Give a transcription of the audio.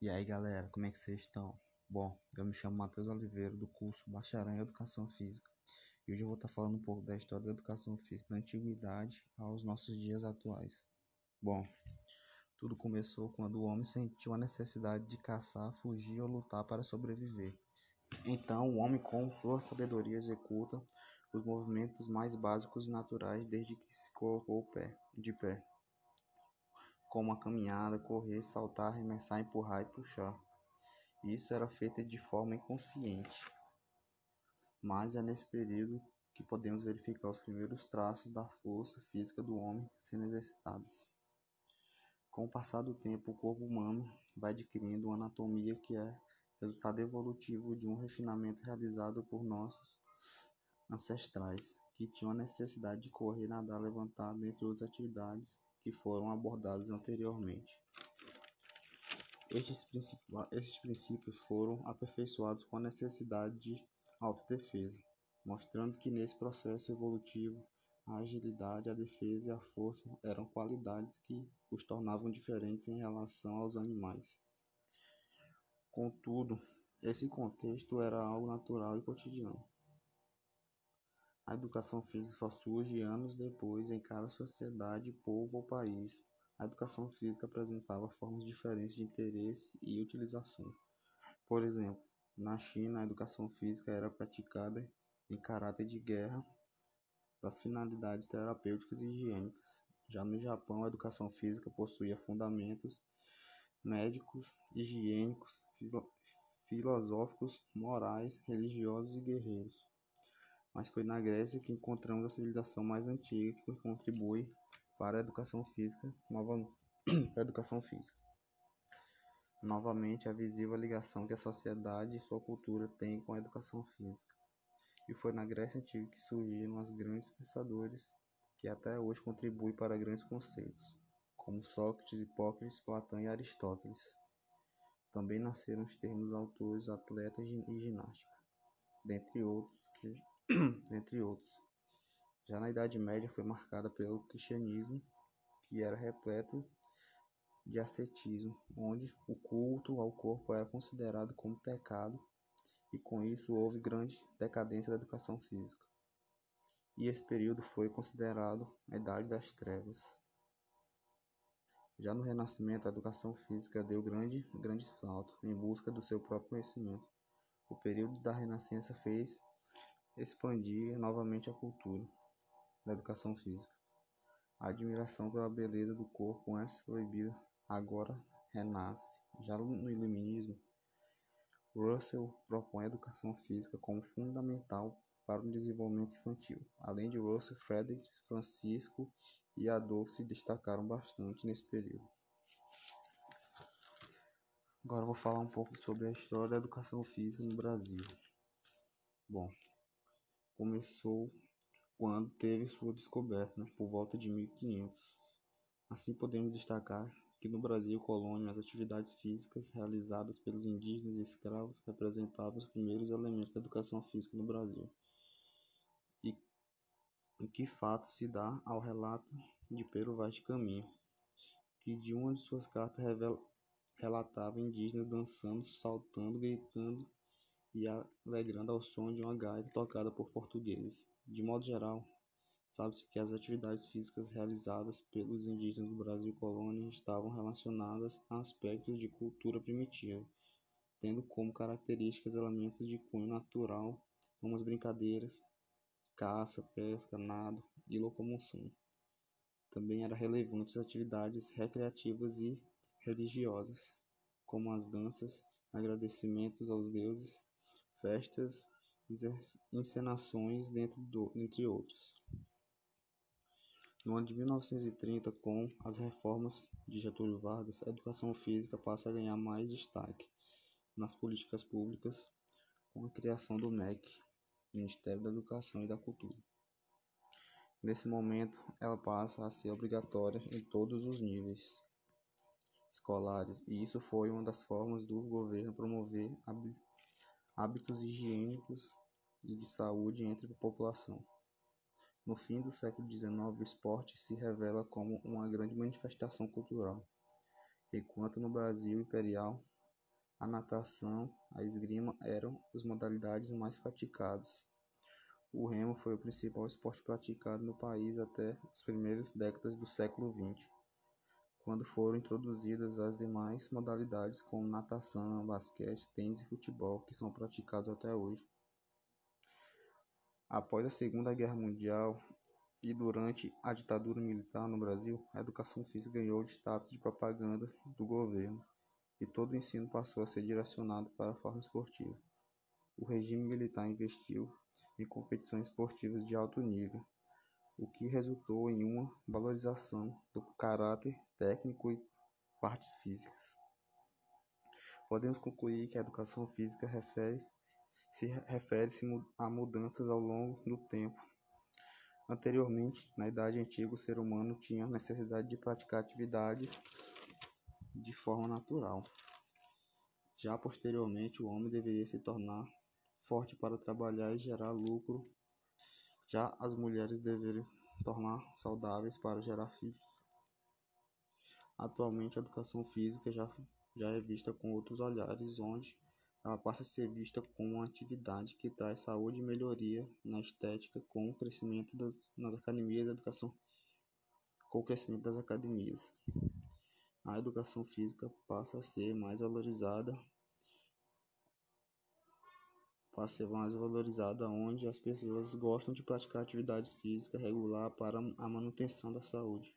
E aí galera, como é que vocês estão? Bom, eu me chamo Matheus Oliveira do curso Bacharel em Educação Física e hoje eu vou estar falando um pouco da história da educação física da antiguidade aos nossos dias atuais. Bom, tudo começou quando o homem sentiu a necessidade de caçar, fugir ou lutar para sobreviver. Então, o homem, com sua sabedoria, executa os movimentos mais básicos e naturais desde que se colocou de pé como a caminhada, correr, saltar, arremessar, empurrar e puxar. Isso era feito de forma inconsciente. Mas é nesse período que podemos verificar os primeiros traços da força física do homem sendo exercitados. Com o passar do tempo, o corpo humano vai adquirindo uma anatomia que é resultado evolutivo de um refinamento realizado por nossos ancestrais, que tinham a necessidade de correr, nadar, levantar, dentre outras atividades que foram abordados anteriormente. Estes, estes princípios foram aperfeiçoados com a necessidade de autodefesa, mostrando que nesse processo evolutivo a agilidade, a defesa e a força eram qualidades que os tornavam diferentes em relação aos animais. Contudo, esse contexto era algo natural e cotidiano. A educação física só surge anos depois em cada sociedade, povo ou país. A educação física apresentava formas diferentes de interesse e utilização. Por exemplo, na China, a educação física era praticada em caráter de guerra das finalidades terapêuticas e higiênicas. Já no Japão, a educação física possuía fundamentos médicos, higiênicos, filosóficos, morais, religiosos e guerreiros mas foi na Grécia que encontramos a civilização mais antiga que contribui para a educação física, nova, para a educação física. Novamente, a visível ligação que a sociedade e sua cultura têm com a educação física. E foi na Grécia Antiga que surgiram os grandes pensadores que até hoje contribuem para grandes conceitos, como Sócrates, Hipócrates, Platão e Aristóteles. Também nasceram os termos autores, atletas e ginástica, dentre outros que entre outros. Já na Idade Média foi marcada pelo cristianismo, que era repleto de ascetismo, onde o culto ao corpo era considerado como pecado, e com isso houve grande decadência da educação física. E esse período foi considerado a Idade das Trevas. Já no Renascimento, a educação física deu grande, grande salto em busca do seu próprio conhecimento. O período da Renascença fez expandir novamente a cultura da educação física. A admiração pela beleza do corpo antes proibida agora renasce. Já no Iluminismo, Russell propõe a educação física como fundamental para o desenvolvimento infantil. Além de Russell, Frederick, Francisco e Adolfo se destacaram bastante nesse período. Agora vou falar um pouco sobre a história da educação física no Brasil. Bom, começou quando teve sua descoberta, né, por volta de 1500. Assim podemos destacar que no Brasil colônia as atividades físicas realizadas pelos indígenas e escravos representavam os primeiros elementos da educação física no Brasil. E que fato se dá ao relato de Pero Vaz de Caminha, que de uma de suas cartas revela, relatava indígenas dançando, saltando, gritando e alegrando ao som de uma gaita tocada por portugueses. De modo geral, sabe-se que as atividades físicas realizadas pelos indígenas do Brasil colônia estavam relacionadas a aspectos de cultura primitiva, tendo como características elementos de cunho natural, como as brincadeiras, caça, pesca, nado e locomoção. Também eram relevantes atividades recreativas e religiosas, como as danças, agradecimentos aos deuses festas, encenações, do, entre outros. No ano de 1930, com as reformas de Getúlio Vargas, a educação física passa a ganhar mais destaque nas políticas públicas com a criação do MEC, Ministério da Educação e da Cultura. Nesse momento, ela passa a ser obrigatória em todos os níveis escolares, e isso foi uma das formas do governo promover a hábitos higiênicos e de saúde entre a população. No fim do século XIX, o esporte se revela como uma grande manifestação cultural, enquanto no Brasil imperial a natação, a esgrima eram as modalidades mais praticadas. O remo foi o principal esporte praticado no país até as primeiras décadas do século XX, quando foram introduzidas as demais modalidades como natação, basquete, tênis e futebol, que são praticados até hoje. Após a Segunda Guerra Mundial e durante a ditadura militar no Brasil, a educação física ganhou de status de propaganda do governo e todo o ensino passou a ser direcionado para a forma esportiva. O regime militar investiu em competições esportivas de alto nível, o que resultou em uma valorização do caráter técnico e partes físicas. Podemos concluir que a educação física refere se refere-se a mudanças ao longo do tempo. Anteriormente, na Idade Antiga, o ser humano tinha necessidade de praticar atividades de forma natural. Já posteriormente, o homem deveria se tornar forte para trabalhar e gerar lucro. Já as mulheres deveriam tornar saudáveis para gerar filhos. Atualmente, a educação física já, já é vista com outros olhares, onde ela passa a ser vista como uma atividade que traz saúde e melhoria na estética com o crescimento das, nas academias de educação com o crescimento das academias a educação física passa a ser mais valorizada ser mais valorizada onde as pessoas gostam de praticar atividades físicas regular para a manutenção da saúde